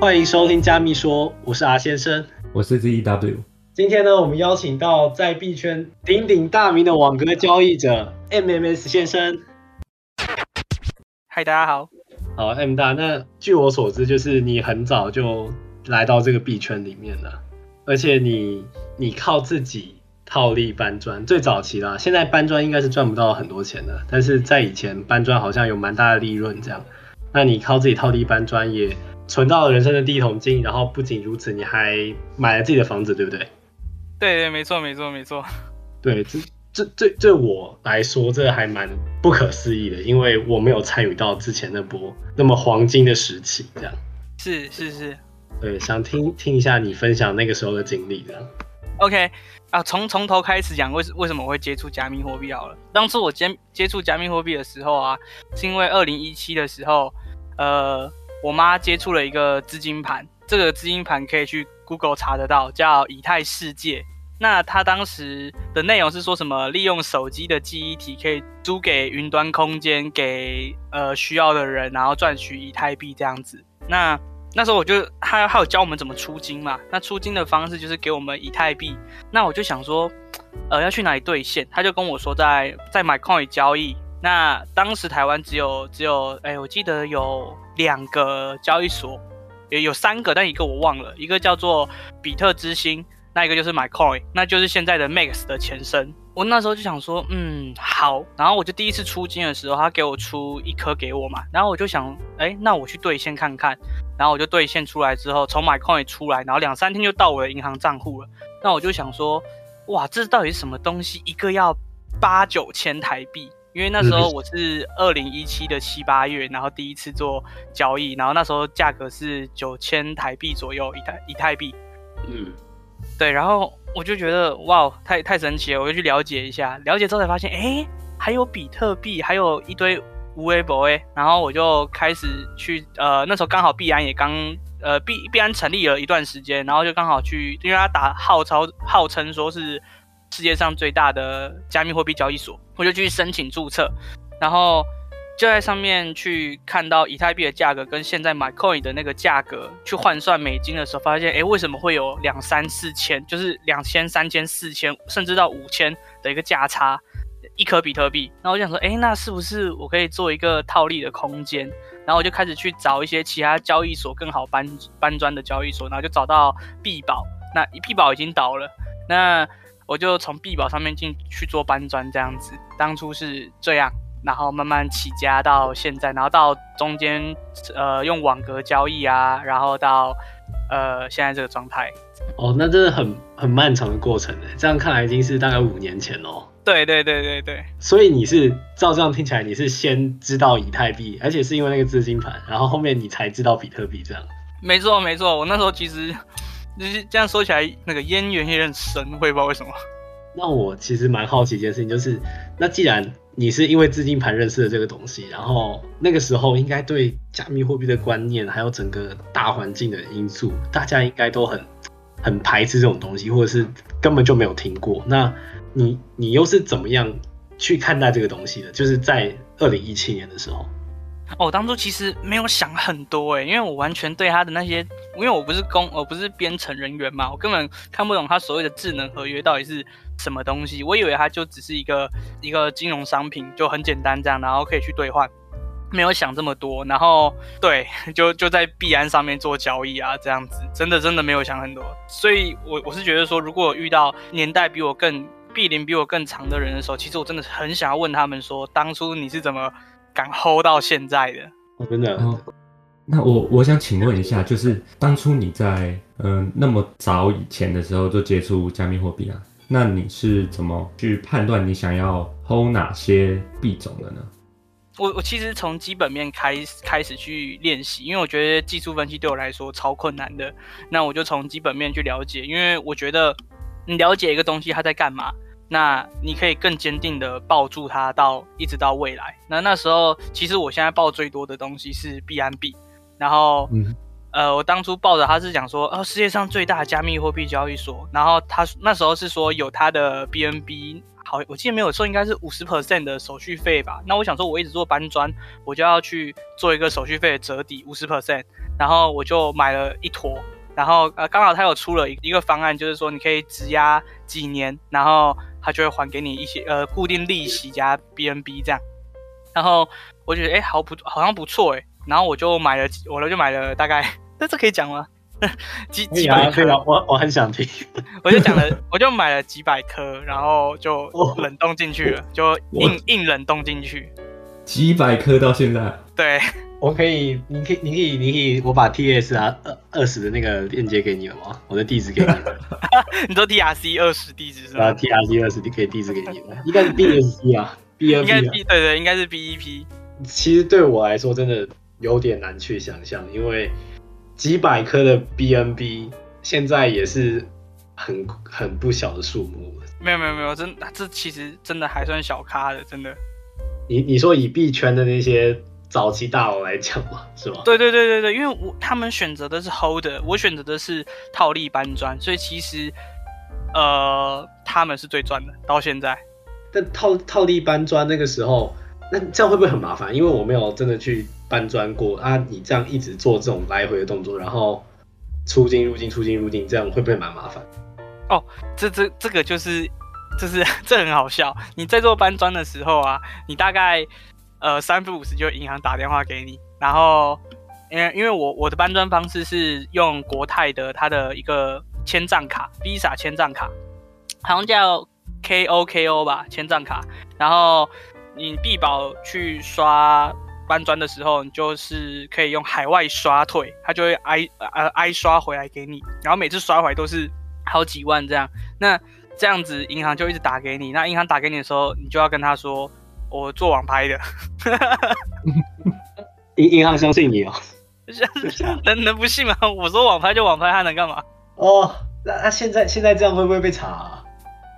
欢迎收听加密说，我是阿先生，我是 ZEW。今天呢，我们邀请到在币圈鼎鼎大名的网格交易者 MMS 先生。嗨，大家好。好，M 大。那据我所知，就是你很早就来到这个币圈里面了，而且你你靠自己套利搬砖，最早期啦。现在搬砖应该是赚不到很多钱的，但是在以前搬砖好像有蛮大的利润这样。那你靠自己套利搬砖也存到了人生的第一桶金，然后不仅如此，你还买了自己的房子，对不对？对对，没错没错没错。对，这这这对我来说，这还蛮不可思议的，因为我没有参与到之前那波那么黄金的时期，这样。是是是。对，想听听一下你分享那个时候的经历，这样。OK，啊，从从头开始讲，为为什么我会接触加密货币好了？当初我接接触加密货币的时候啊，是因为二零一七的时候，呃，我妈接触了一个资金盘，这个资金盘可以去 Google 查得到，叫以太世界。那他当时的内容是说什么？利用手机的记忆体可以租给云端空间给呃需要的人，然后赚取以太币这样子。那那时候我就他他有教我们怎么出金嘛。那出金的方式就是给我们以太币。那我就想说，呃要去哪里兑现？他就跟我说在在 MyCoin 交易。那当时台湾只有只有哎我记得有两个交易所，也有三个，但一个我忘了，一个叫做比特之星。那一个就是 MyCoin，那就是现在的 Max 的前身。我那时候就想说，嗯，好。然后我就第一次出金的时候，他给我出一颗给我嘛。然后我就想，哎，那我去兑现看看。然后我就兑现出来之后，从 MyCoin 出来，然后两三天就到我的银行账户了。那我就想说，哇，这到底是什么东西？一个要八九千台币。因为那时候我是二零一七的七八月，然后第一次做交易，然后那时候价格是九千台币左右一台以太币。嗯。对，然后我就觉得哇，太太神奇了，我就去了解一下，了解之后才发现，哎，还有比特币，还有一堆无为博哎，然后我就开始去，呃，那时候刚好币安也刚，呃，币币安成立了一段时间，然后就刚好去，因为他打号召号称说是世界上最大的加密货币交易所，我就去申请注册，然后。就在上面去看到以太币的价格跟现在买 coin 的那个价格去换算美金的时候，发现哎，为什么会有两三四千，就是两千、三千、四千，甚至到五千的一个价差，一颗比特币。然后我想说，哎，那是不是我可以做一个套利的空间？然后我就开始去找一些其他交易所更好搬搬砖的交易所，然后就找到币宝。那币宝已经倒了，那我就从币宝上面进去做搬砖这样子。当初是这样。然后慢慢起家到现在，然后到中间，呃，用网格交易啊，然后到呃现在这个状态。哦，那真的很很漫长的过程呢。这样看来已经是大概五年前哦。对对对对对。所以你是照这样听起来，你是先知道以太币，而且是因为那个资金盘，然后后面你才知道比特币这样。没错没错，我那时候其实就是这样说起来，那个渊源也很深，我也不知道为什么。那我其实蛮好奇一件事情，就是那既然你是因为资金盘认识了这个东西，然后那个时候应该对加密货币的观念，还有整个大环境的因素，大家应该都很 很排斥这种东西，或者是根本就没有听过。那你你又是怎么样去看待这个东西的？就是在二零一七年的时候。我当初其实没有想很多哎，因为我完全对他的那些，因为我不是工，我不是编程人员嘛，我根本看不懂他所谓的智能合约到底是什么东西。我以为它就只是一个一个金融商品，就很简单这样，然后可以去兑换，没有想这么多。然后对，就就在币安上面做交易啊，这样子，真的真的没有想很多。所以，我我是觉得说，如果遇到年代比我更币龄比我更长的人的时候，其实我真的很想要问他们说，当初你是怎么？敢 hold 到现在的，真的。那我我想请问一下，就是当初你在嗯那么早以前的时候就接触加密货币啊，那你是怎么去判断你想要 hold 哪些币种的呢？我我其实从基本面开开始去练习，因为我觉得技术分析对我来说超困难的。那我就从基本面去了解，因为我觉得你了解一个东西它在干嘛。那你可以更坚定的抱住它到一直到未来。那那时候其实我现在抱最多的东西是币安币，然后呃我当初抱着它是讲说哦世界上最大的加密货币交易所，然后他那时候是说有它的 BNB 好，我记得没有错，应该是五十 percent 的手续费吧。那我想说，我一直做搬砖，我就要去做一个手续费的折抵五十 percent，然后我就买了一坨。然后呃，刚好他有出了一一个方案，就是说你可以质押几年，然后他就会还给你一些呃固定利息加 BNB 这样。然后我觉得哎，好不好像不错哎。然后我就买了，我就买了大概，这这可以讲吗？几几百颗，我我很想听。我就讲了，我就买了几百颗，然后就冷冻进去了，就硬硬冷冻进去。几百颗到现在？对，我可以，你可以，你可以，你可以，我把 T S 啊二二十的那个链接给你了吗？我的地址给你了。你说 T R C 二十地址是吧？T R C 二十，你可以地址给你了，应该是 B S C 啊，B N P，对对，应该是 B E P。其实对我来说，真的有点难去想象，因为。几百颗的 BNB 现在也是很很不小的数目没有没有没有，真这其实真的还算小咖的，真的。你你说以币圈的那些早期大佬来讲嘛，是吗？对对对对对，因为我他们选择的是 holder，我选择的是套利搬砖，所以其实呃他们是最赚的到现在。但套套利搬砖那个时候，那这样会不会很麻烦？因为我没有真的去。搬砖过啊！你这样一直做这种来回的动作，然后出金入金、出金入金，这样会不会蛮麻烦？哦，这这这个就是，就是这很好笑。你在做搬砖的时候啊，你大概呃三分五十就银行打电话给你，然后因为因为我我的搬砖方式是用国泰的它的一个千账卡，Visa 千账卡，好像叫 KOKO 吧，千账卡，然后你必保去刷。搬砖的时候，你就是可以用海外刷退，他就会挨呃挨刷回来给你，然后每次刷回来都是好几万这样。那这样子银行就一直打给你，那银行打给你的时候，你就要跟他说我做网拍的。银银行相信你哦？能能不信吗？我说网拍就网拍，他能干嘛？哦，那那现在现在这样会不会被查？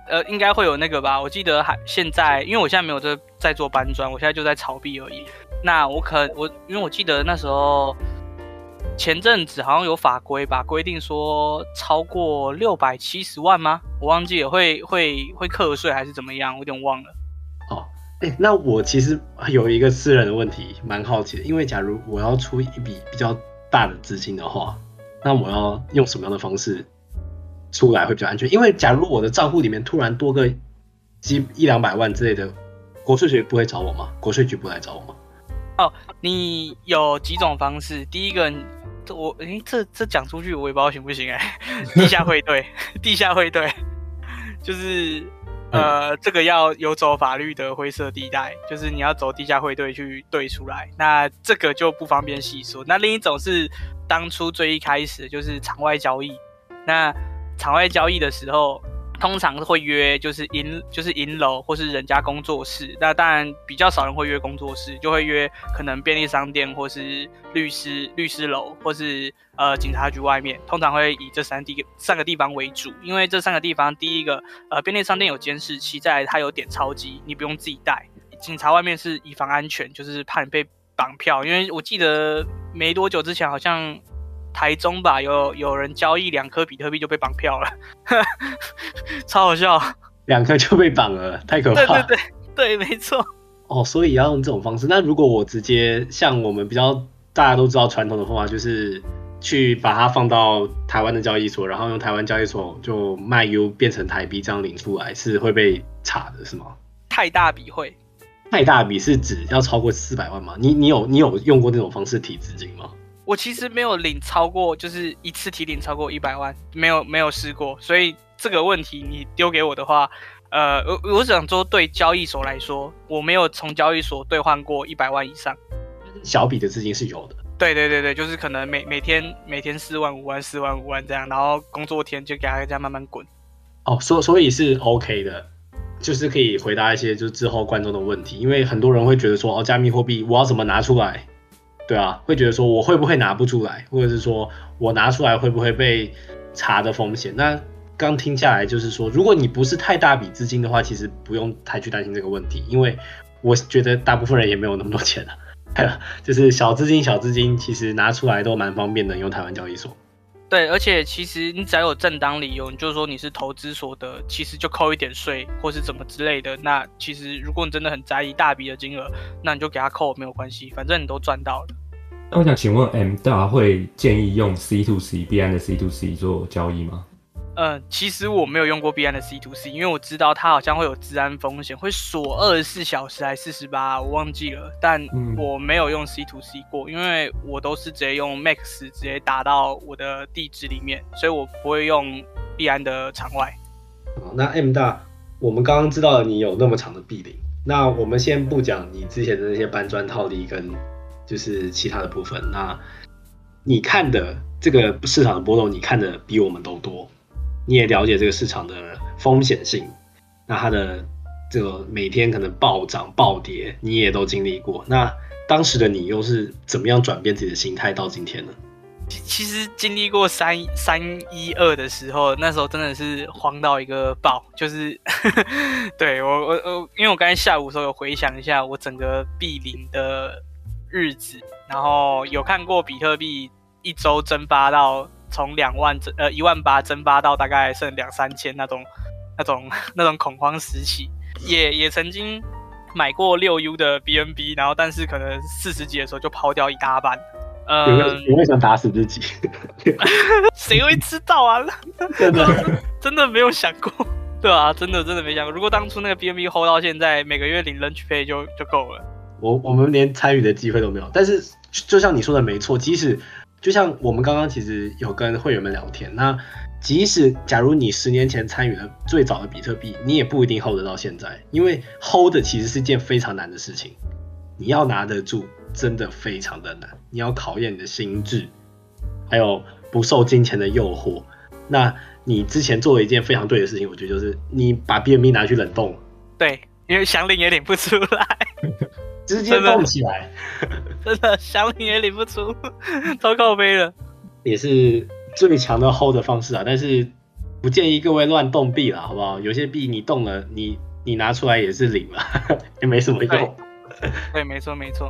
呃，应该会有那个吧？我记得还现在，因为我现在没有在在做搬砖，我现在就在炒币而已。那我可我，因为我记得那时候前阵子好像有法规吧，规定说超过六百七十万吗？我忘记了，会会会课税还是怎么样？我有点忘了。那我其实有一个私人的问题，蛮好奇的，因为假如我要出一笔比较大的资金的话，那我要用什么样的方式出来会比较安全？因为假如我的账户里面突然多个几一两百万之类的，国税局不会找我吗？国税局不来找我吗？哦，你有几种方式？第一个，我诶，这这讲出去我也不知道行不行哎。地下汇兑，地下汇兑，就是呃，这个要有走法律的灰色地带，就是你要走地下汇兑去对出来，那这个就不方便细说。那另一种是当初最一开始就是场外交易，那场外交易的时候。通常会约就是银就是银楼或是人家工作室，那当然比较少人会约工作室，就会约可能便利商店或是律师律师楼或是呃警察局外面，通常会以这三地三个地方为主，因为这三个地方第一个呃便利商店有监视器，在它有点钞机，你不用自己带，警察外面是以防安全，就是怕你被绑票，因为我记得没多久之前好像。台中吧，有有人交易两颗比特币就被绑票了，超好笑，两颗就被绑了，太可怕。对对对对，没错。哦，所以要用这种方式。那如果我直接像我们比较大家都知道传统的方法，就是去把它放到台湾的交易所，然后用台湾交易所就卖 U 变成台币这样领出来，是会被查的，是吗？太大笔会？太大笔是指要超过四百万吗？你你有你有用过那种方式提资金吗？我其实没有领超过，就是一次提领超过一百万，没有没有试过，所以这个问题你丢给我的话，呃，我我想说对交易所来说，我没有从交易所兑换过一百万以上，小笔的资金是有的。对对对对，就是可能每每天每天四万五万四万五万这样，然后工作天就给他这样慢慢滚。哦，所所以是 OK 的，就是可以回答一些就是之后观众的问题，因为很多人会觉得说，哦，加密货币我要怎么拿出来？对啊，会觉得说我会不会拿不出来，或者是说我拿出来会不会被查的风险？那刚听下来就是说，如果你不是太大笔资金的话，其实不用太去担心这个问题，因为我觉得大部分人也没有那么多钱了。对了，就是小资金小资金其实拿出来都蛮方便的，用台湾交易所。对，而且其实你只要有正当理由，你就说你是投资所得，其实就扣一点税或是怎么之类的。那其实如果你真的很在意大笔的金额，那你就给他扣没有关系，反正你都赚到了。那我想请问，M 大会建议用 C to C 币安的 C to C 做交易吗？嗯，其实我没有用过币安的 C to C，因为我知道它好像会有治安风险，会锁二十四小时还是四十八，我忘记了。但我没有用 C to C 过，因为我都是直接用 Max 直接打到我的地址里面，所以我不会用币安的场外。那 M 大，我们刚刚知道了你有那么长的币龄，那我们先不讲你之前的那些搬砖套利跟就是其他的部分，那你看的这个市场的波动，你看的比我们都多。你也了解这个市场的风险性，那它的这个每天可能暴涨暴跌，你也都经历过。那当时的你又是怎么样转变自己的心态到今天呢？其实经历过三三一二的时候，那时候真的是慌到一个爆，就是 对我我我，因为我刚才下午的时候有回想一下我整个币零的日子，然后有看过比特币一周蒸发到。从两万增呃一万八蒸发到大概剩两三千那种那种那种恐慌时期，也也曾经买过六 U 的 BNB，然后但是可能四十级的时候就抛掉一大半。呃，你会想打死自己？谁会知道啊？真的真的没有想过，对啊，真的真的没想过。如果当初那个 BNB hold 到现在，每个月领 lunch pay 就就够了。我我们连参与的机会都没有。但是就像你说的没错，即使。就像我们刚刚其实有跟会员们聊天，那即使假如你十年前参与了最早的比特币，你也不一定 hold 得到现在，因为 hold 其实是件非常难的事情，你要拿得住真的非常的难，你要考验你的心智，还有不受金钱的诱惑。那你之前做了一件非常对的事情，我觉得就是你把 BNB 拿去冷冻，对，因为想领也领不出来。直接冻起来，真的想领也领不出，超靠背了。也是最强的 hold 的方式啊，但是不建议各位乱动币了，好不好？有些币你动了，你你拿出来也是领了，也没什么用。对，没错没错。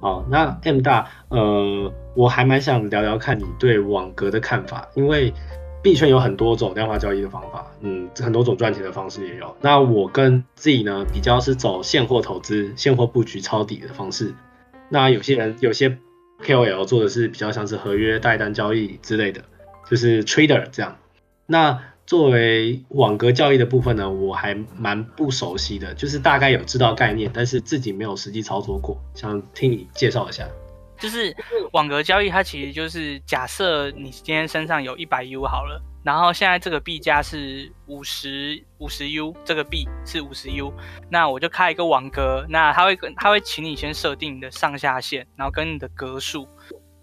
哦，那 M 大，呃，我还蛮想聊聊看你对网格的看法，因为。币圈有很多种量化交易的方法，嗯，很多种赚钱的方式也有。那我跟 Z 呢，比较是走现货投资、现货布局抄底的方式。那有些人有些 KOL 做的是比较像是合约代单交易之类的，就是 trader 这样。那作为网格交易的部分呢，我还蛮不熟悉的，就是大概有知道概念，但是自己没有实际操作过，想听你介绍一下。就是网格交易，它其实就是假设你今天身上有一百 U 好了，然后现在这个币价是五十五十 U，这个币是五十 U，那我就开一个网格，那他会跟他会请你先设定你的上下限，然后跟你的格数。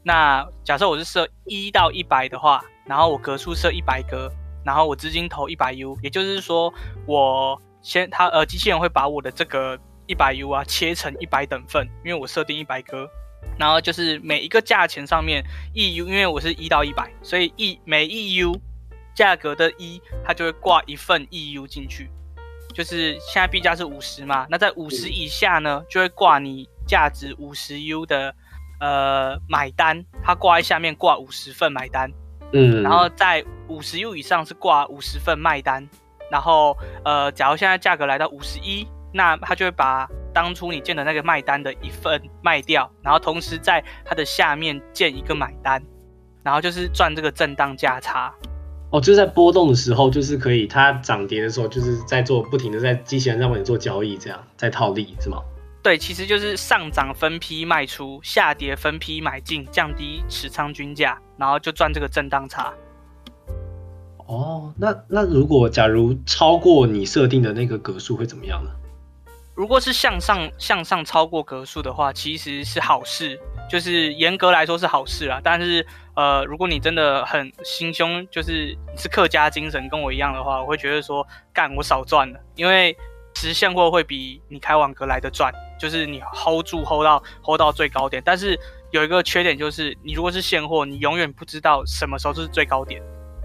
那假设我是设一到一百的话，然后我格数设一百格，然后我资金投一百 U，也就是说我先他呃机器人会把我的这个一百 U 啊切成一百等份，因为我设定一百格。然后就是每一个价钱上面，E U，因为我是一到一百，所以 E 每 E U 价格的一，它就会挂一份 E U 进去。就是现在币价是五十嘛，那在五十以下呢，就会挂你价值五十 U 的呃买单，它挂在下面挂五十份买单。嗯。然后在五十 U 以上是挂五十份卖单。然后呃，假如现在价格来到五十一，那他就会把。当初你建的那个卖单的一份卖掉，然后同时在它的下面建一个买单，然后就是赚这个震荡价差。哦，就是在波动的时候，就是可以它涨跌的时候，就是在做不停的在机器人上面做交易，这样在套利是吗？对，其实就是上涨分批卖出，下跌分批买进，降低持仓均价，然后就赚这个震荡差。哦，那那如果假如超过你设定的那个格数会怎么样呢？如果是向上向上超过格数的话，其实是好事，就是严格来说是好事啦。但是，呃，如果你真的很心胸，就是是客家精神，跟我一样的话，我会觉得说，干我少赚了，因为实现货会比你开网格来的赚，就是你 hold 住 hold 到 hold 到最高点。但是有一个缺点就是，你如果是现货，你永远不知道什么时候是最高点，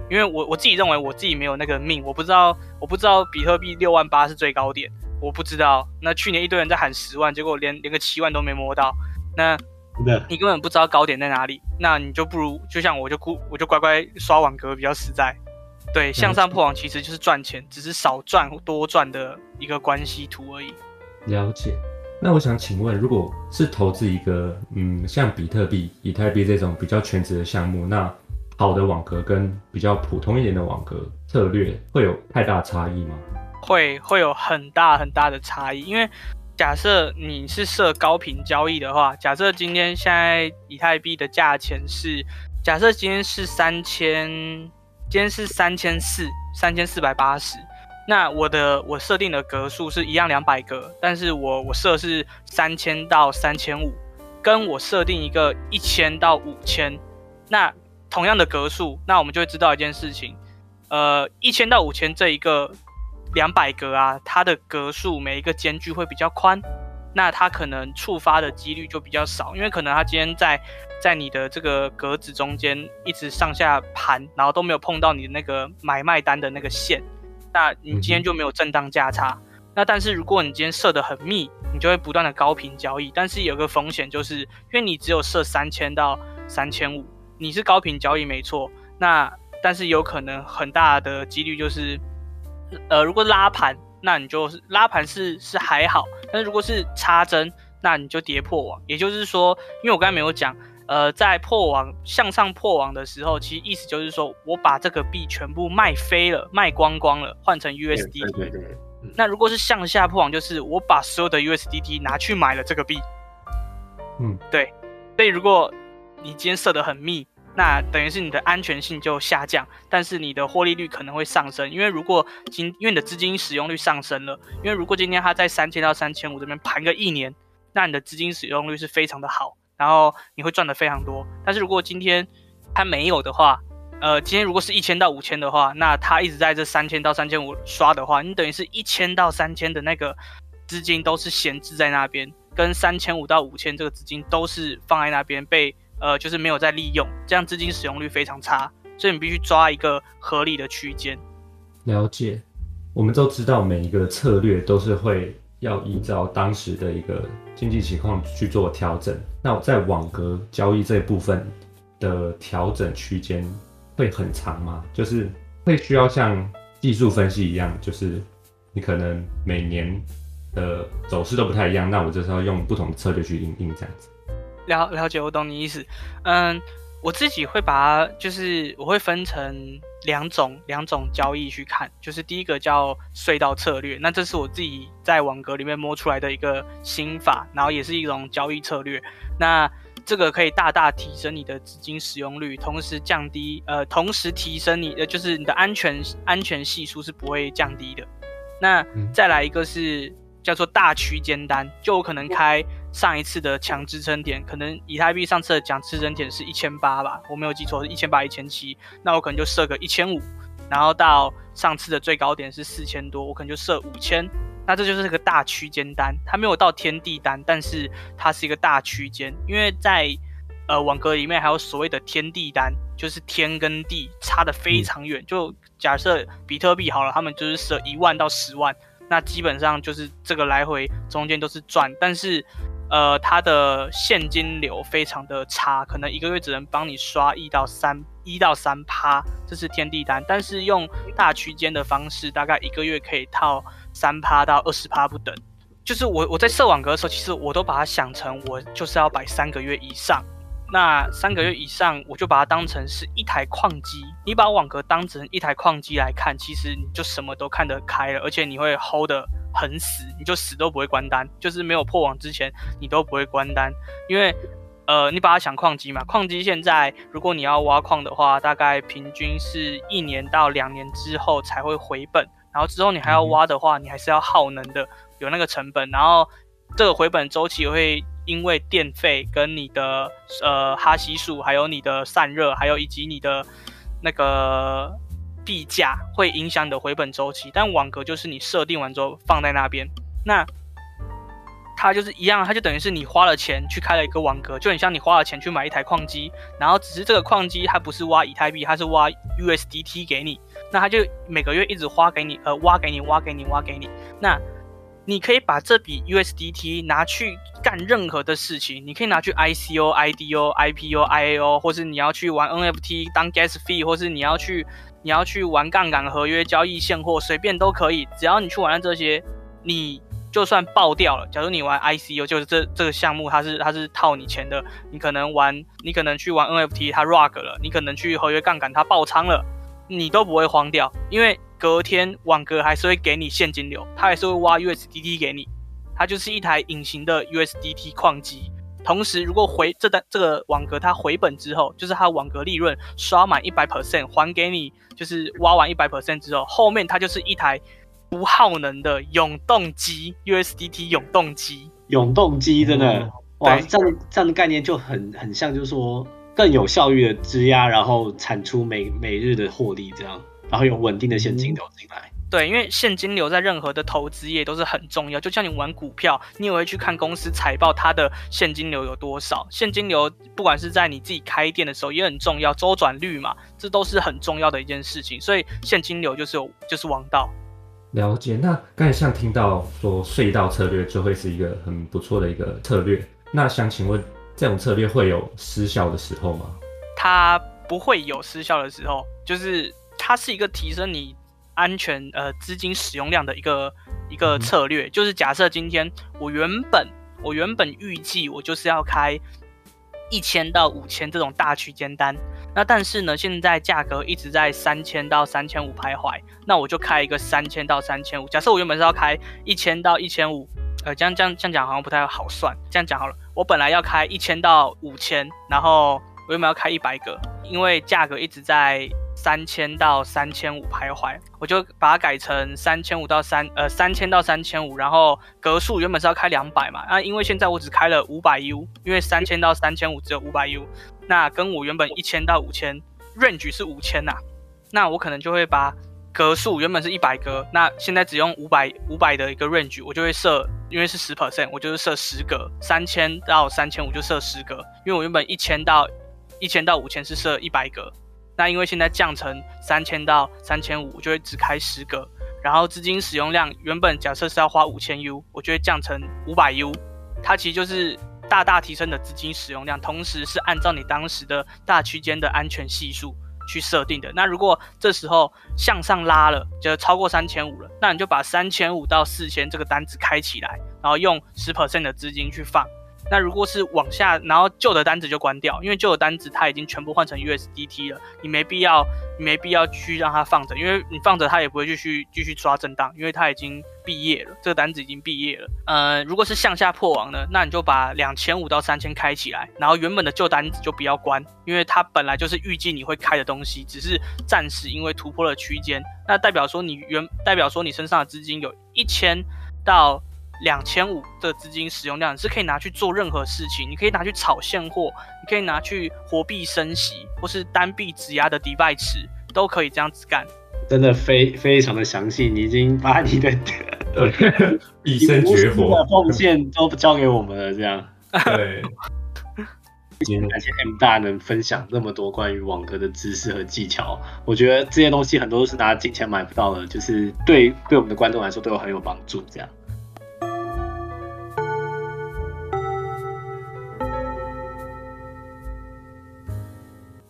因为我我自己认为我自己没有那个命，我不知道我不知道比特币六万八是最高点。我不知道，那去年一堆人在喊十万，结果连连个七万都没摸到。那，你根本不知道高点在哪里，那你就不如就像我就孤我就乖乖刷网格比较实在。对，向上破网其实就是赚钱，只是少赚多赚的一个关系图而已。了解。那我想请问，如果是投资一个嗯像比特币、以太币这种比较全职的项目，那好的网格跟比较普通一点的网格策略会有太大差异吗？会会有很大很大的差异，因为假设你是设高频交易的话，假设今天现在以太币的价钱是，假设今天是三千，今天是三千四，三千四百八十，那我的我设定的格数是一样两百格，但是我我设是三千到三千五，跟我设定一个一千到五千，那同样的格数，那我们就会知道一件事情，呃，一千到五千这一个。两百格啊，它的格数每一个间距会比较宽，那它可能触发的几率就比较少，因为可能它今天在在你的这个格子中间一直上下盘，然后都没有碰到你的那个买卖单的那个线，那你今天就没有震荡价差。那但是如果你今天设的很密，你就会不断的高频交易，但是有个风险就是，因为你只有设三千到三千五，你是高频交易没错，那但是有可能很大的几率就是。呃，如果拉盘，那你就是拉盘是是还好，但是如果是插针，那你就跌破网。也就是说，因为我刚才没有讲，呃，在破网向上破网的时候，其实意思就是说我把这个币全部卖飞了，卖光光了，换成 USD。对对对。那如果是向下破网，就是我把所有的 USDT 拿去买了这个币。嗯，对。所以如果你今天设的很密。那等于是你的安全性就下降，但是你的获利率可能会上升，因为如果今因为你的资金使用率上升了，因为如果今天它在三千到三千五这边盘个一年，那你的资金使用率是非常的好，然后你会赚的非常多。但是如果今天它没有的话，呃，今天如果是一千到五千的话，那它一直在这三千到三千五刷的话，你等于是一千到三千的那个资金都是闲置在那边，跟三千五到五千这个资金都是放在那边被。呃，就是没有在利用，这样资金使用率非常差，所以你必须抓一个合理的区间。了解，我们都知道每一个策略都是会要依照当时的一个经济情况去做调整。那在网格交易这一部分的调整区间会很长吗？就是会需要像技术分析一样，就是你可能每年的走势都不太一样，那我就是要用不同的策略去应应这样子。了了解，我懂你意思。嗯，我自己会把它，就是我会分成两种两种交易去看。就是第一个叫隧道策略，那这是我自己在网格里面摸出来的一个心法，然后也是一种交易策略。那这个可以大大提升你的资金使用率，同时降低呃，同时提升你的就是你的安全安全系数是不会降低的。那再来一个是。叫做大区间单，就我可能开上一次的强支撑点，可能以太币上次的强支撑点是一千八吧，我没有记错是一千八一千七，那我可能就设个一千五，然后到上次的最高点是四千多，我可能就设五千，那这就是个大区间单，它没有到天地单，但是它是一个大区间，因为在呃网格里面还有所谓的天地单，就是天跟地差的非常远，就假设比特币好了，他们就是设一万到十万。那基本上就是这个来回中间都是赚，但是，呃，它的现金流非常的差，可能一个月只能帮你刷一到三一到三趴，这是天地单。但是用大区间的方式，大概一个月可以套三趴到二十趴不等。就是我我在设网格的时候，其实我都把它想成我就是要摆三个月以上。那三个月以上，我就把它当成是一台矿机。你把网格当成一台矿机来看，其实你就什么都看得开了，而且你会 hold 得很死，你就死都不会关单。就是没有破网之前，你都不会关单，因为呃，你把它想矿机嘛，矿机现在如果你要挖矿的话，大概平均是一年到两年之后才会回本，然后之后你还要挖的话，你还是要耗能的，有那个成本，然后这个回本周期会。因为电费跟你的呃哈希数，还有你的散热，还有以及你的那个币价，会影响你的回本周期。但网格就是你设定完之后放在那边，那它就是一样，它就等于是你花了钱去开了一个网格，就很像你花了钱去买一台矿机，然后只是这个矿机它不是挖以太币，它是挖 USDT 给你，那它就每个月一直花给你，呃，挖给你，挖给你，挖给你，那。你可以把这笔 USDT 拿去干任何的事情，你可以拿去 ICO、IDO、IPO、IAO，或是你要去玩 NFT 当 gas fee，或是你要去你要去玩杠杆合约交易现货，随便都可以。只要你去玩了这些，你就算爆掉了。假如你玩 ICO，就是这这个项目它是它是套你钱的，你可能玩你可能去玩 NFT，它 rug 了，你可能去合约杠杆它爆仓了，你都不会慌掉，因为。隔天网格还是会给你现金流，它还是会挖 USDT 给你，它就是一台隐形的 USDT 矿机。同时，如果回这单这个网格它回本之后，就是它网格利润刷满一百 percent 还给你，就是挖完一百 percent 之后，后面它就是一台不耗能的永动机 USDT 永动机。永动机真的哇，这样这样的概念就很很像，就是说更有效率的质押，然后产出每每日的获利这样。然后有稳定的现金流进来，对，因为现金流在任何的投资业都是很重要。就像你玩股票，你也会去看公司财报，它的现金流有多少？现金流不管是在你自己开店的时候也很重要，周转率嘛，这都是很重要的一件事情。所以现金流就是有就是王道。了解。那刚才像听到说隧道策略就会是一个很不错的一个策略，那想请问这种策略会有失效的时候吗？它不会有失效的时候，就是。它是一个提升你安全呃资金使用量的一个一个策略，就是假设今天我原本我原本预计我就是要开一千到五千这种大区间单，那但是呢现在价格一直在三千到三千五徘徊，那我就开一个三千到三千五。假设我原本是要开一千到一千五，呃这样这样这样讲好像不太好算，这样讲好了，我本来要开一千到五千，然后我原本要开一百个，因为价格一直在。三千到三千五徘徊，我就把它改成三千五到三呃三千到三千五，然后格数原本是要开两百嘛，啊，因为现在我只开了五百 U，因为三千到三千五只有五百 U，那跟我原本一千到五千 range 是五千呐，那我可能就会把格数原本是一百格，那现在只用五百五百的一个 range，我就会设，因为是十 percent，我就是设十格，三千到三千五就设十格，因为我原本一千到一千到五千是设一百格。那因为现在降成三千到三千五，就会只开十个，然后资金使用量原本假设是要花五千 U，我就会降成五百 U，它其实就是大大提升的资金使用量，同时是按照你当时的大区间的安全系数去设定的。那如果这时候向上拉了，就超过三千五了，那你就把三千五到四千这个单子开起来，然后用十 percent 的资金去放。那如果是往下，然后旧的单子就关掉，因为旧的单子它已经全部换成 USDT 了，你没必要，你没必要去让它放着，因为你放着它也不会继续继续抓震荡，因为它已经毕业了，这个单子已经毕业了。呃，如果是向下破网呢，那你就把两千五到三千开起来，然后原本的旧单子就不要关，因为它本来就是预计你会开的东西，只是暂时因为突破了区间，那代表说你原代表说你身上的资金有一千到。两千五的资金使用量你是可以拿去做任何事情，你可以拿去炒现货，你可以拿去活币升息，或是单币质押的迪拜池，都可以这样子干。真的非非常的详细，你已经把你的以身绝活奉献都交给我们了，这样。对。今天感谢 M 大能分享那么多关于网格的知识和技巧，我觉得这些东西很多都是拿金钱买不到的，就是对对我们的观众来说都有很有帮助，这样。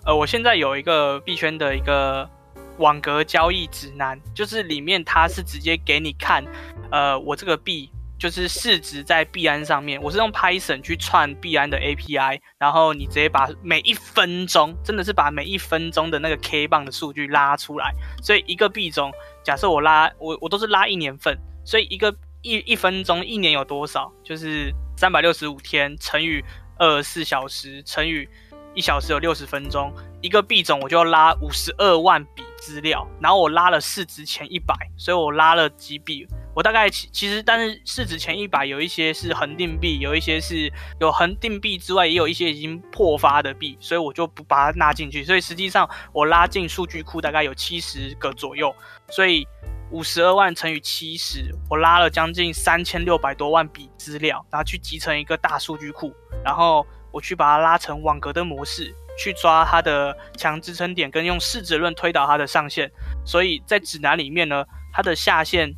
呃，我现在有一个币圈的一个网格交易指南，就是里面它是直接给你看，呃，我这个币就是市值在币安上面，我是用 Python 去串币安的 API，然后你直接把每一分钟，真的是把每一分钟的那个 K 棒的数据拉出来，所以一个币种，假设我拉我我都是拉一年份，所以一个一一分钟一年有多少，就是三百六十五天乘以二十四小时乘以。一小时有六十分钟，一个币种我就要拉五十二万笔资料，然后我拉了市值前一百，所以我拉了几笔，我大概其其实，但是市值前一百有一些是恒定币，有一些是有恒定币之外，也有一些已经破发的币，所以我就不把它纳进去，所以实际上我拉进数据库大概有七十个左右，所以五十二万乘以七十，我拉了将近三千六百多万笔资料，然后去集成一个大数据库，然后。我去把它拉成网格的模式，去抓它的强支撑点，跟用市值论推导它的上限。所以在指南里面呢，它的下限，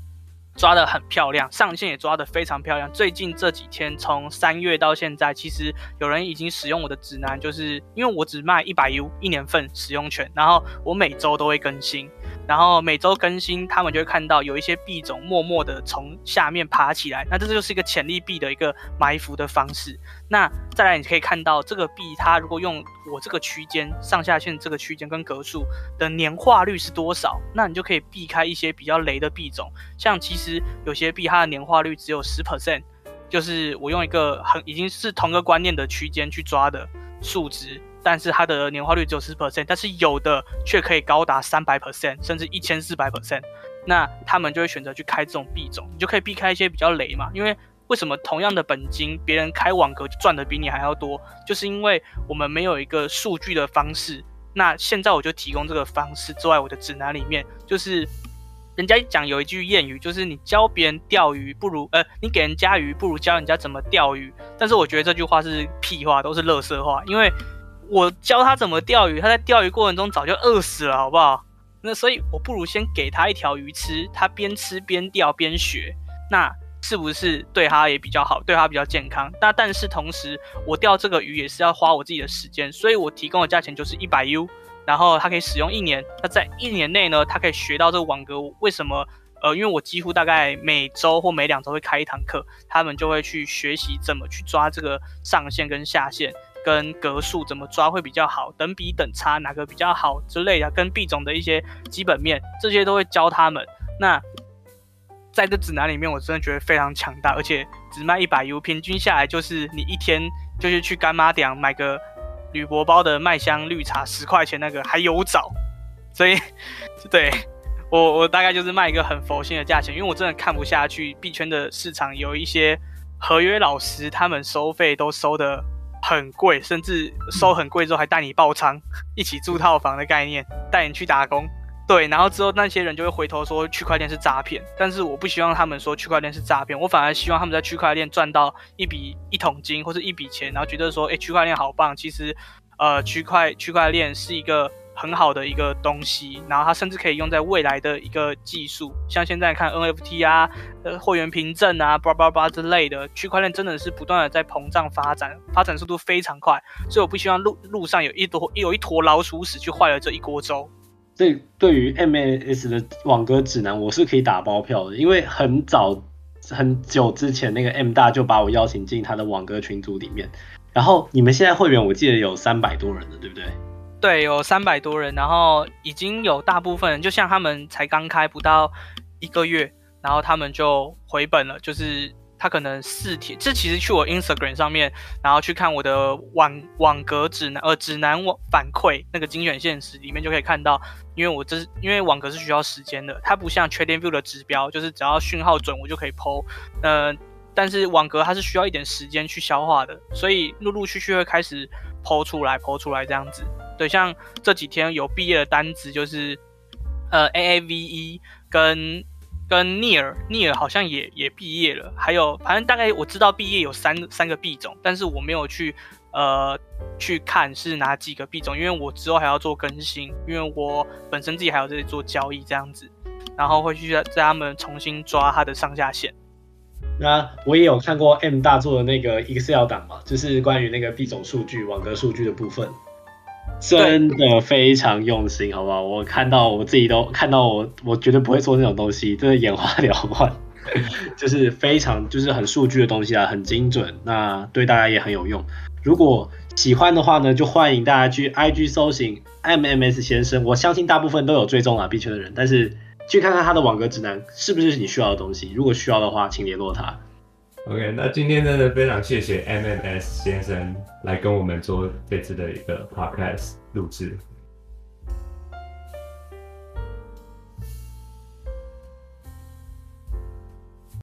抓的很漂亮，上限也抓的非常漂亮。最近这几天，从三月到现在，其实有人已经使用我的指南，就是因为我只卖一百 U 一年份使用权，然后我每周都会更新。然后每周更新，他们就会看到有一些币种默默的从下面爬起来，那这就是一个潜力币的一个埋伏的方式。那再来，你可以看到这个币，它如果用我这个区间上下线这个区间跟格数的年化率是多少，那你就可以避开一些比较雷的币种。像其实有些币它的年化率只有十 percent，就是我用一个很已经是同个观念的区间去抓的数值。但是它的年化率只有十 percent，但是有的却可以高达三百 percent，甚至一千四百 percent，那他们就会选择去开这种币种，你就可以避开一些比较雷嘛。因为为什么同样的本金，别人开网格赚的比你还要多，就是因为我们没有一个数据的方式。那现在我就提供这个方式，坐在我的指南里面，就是人家讲有一句谚语，就是你教别人钓鱼不如呃，你给人家鱼不如教人家怎么钓鱼。但是我觉得这句话是屁话，都是垃圾话，因为。我教他怎么钓鱼，他在钓鱼过程中早就饿死了，好不好？那所以，我不如先给他一条鱼吃，他边吃边钓边学，那是不是对他也比较好，对他比较健康？那但是同时，我钓这个鱼也是要花我自己的时间，所以我提供的价钱就是一百 U，然后他可以使用一年。那在一年内呢，他可以学到这个网格为什么？呃，因为我几乎大概每周或每两周会开一堂课，他们就会去学习怎么去抓这个上限跟下限。跟格数怎么抓会比较好，等比等差哪个比较好之类的，跟币种的一些基本面，这些都会教他们。那在这指南里面，我真的觉得非常强大，而且只卖一百 U，平均下来就是你一天就是去干妈店买个铝箔包的麦香绿茶十块钱那个还有找，所以对我我大概就是卖一个很佛心的价钱，因为我真的看不下去币圈的市场有一些合约老师，他们收费都收的。很贵，甚至收很贵之后还带你爆仓，一起住套房的概念，带你去打工。对，然后之后那些人就会回头说区块链是诈骗，但是我不希望他们说区块链是诈骗，我反而希望他们在区块链赚到一笔一桶金或者一笔钱，然后觉得说，哎，区块链好棒。其实，呃，区块区块链是一个。很好的一个东西，然后它甚至可以用在未来的一个技术，像现在看 NFT 啊、呃会员凭证啊、叭叭叭之类的，区块链真的是不断的在膨胀发展，发展速度非常快，所以我不希望路路上有一坨有一坨老鼠屎去坏了这一锅粥。对，对于 MAS 的网格指南，我是可以打包票的，因为很早很久之前那个 M 大就把我邀请进他的网格群组里面，然后你们现在会员我记得有三百多人的，对不对？对，有三百多人，然后已经有大部分人，就像他们才刚开不到一个月，然后他们就回本了。就是他可能四天，这其实去我 Instagram 上面，然后去看我的网网格指南，呃，指南网反馈那个精选现实里面就可以看到，因为我这是因为网格是需要时间的，它不像 Trading View 的指标，就是只要讯号准我就可以剖，嗯，但是网格它是需要一点时间去消化的，所以陆陆续续会开始剖出来，剖出来这样子。对，像这几天有毕业的单子，就是呃 A A V E 跟跟 Near Near 好像也也毕业了，还有反正大概我知道毕业有三三个币种，但是我没有去呃去看是哪几个币种，因为我之后还要做更新，因为我本身自己还要在做交易这样子，然后会去在他们重新抓它的上下限。那我也有看过 M 大做的那个 Excel 档嘛，就是关于那个币种数据、网格数据的部分。真的非常用心，好不好？我看到我自己都看到我，我绝对不会做那种东西，真的眼花缭乱，就是非常就是很数据的东西啊，很精准，那对大家也很有用。如果喜欢的话呢，就欢迎大家去 IG 搜寻 MMS 先生，我相信大部分都有追踪啊币圈的人，但是去看看他的网格指南是不是你需要的东西，如果需要的话，请联络他。OK，那今天真的非常谢谢 MMS 先生来跟我们做这次的一个 Podcast 录制。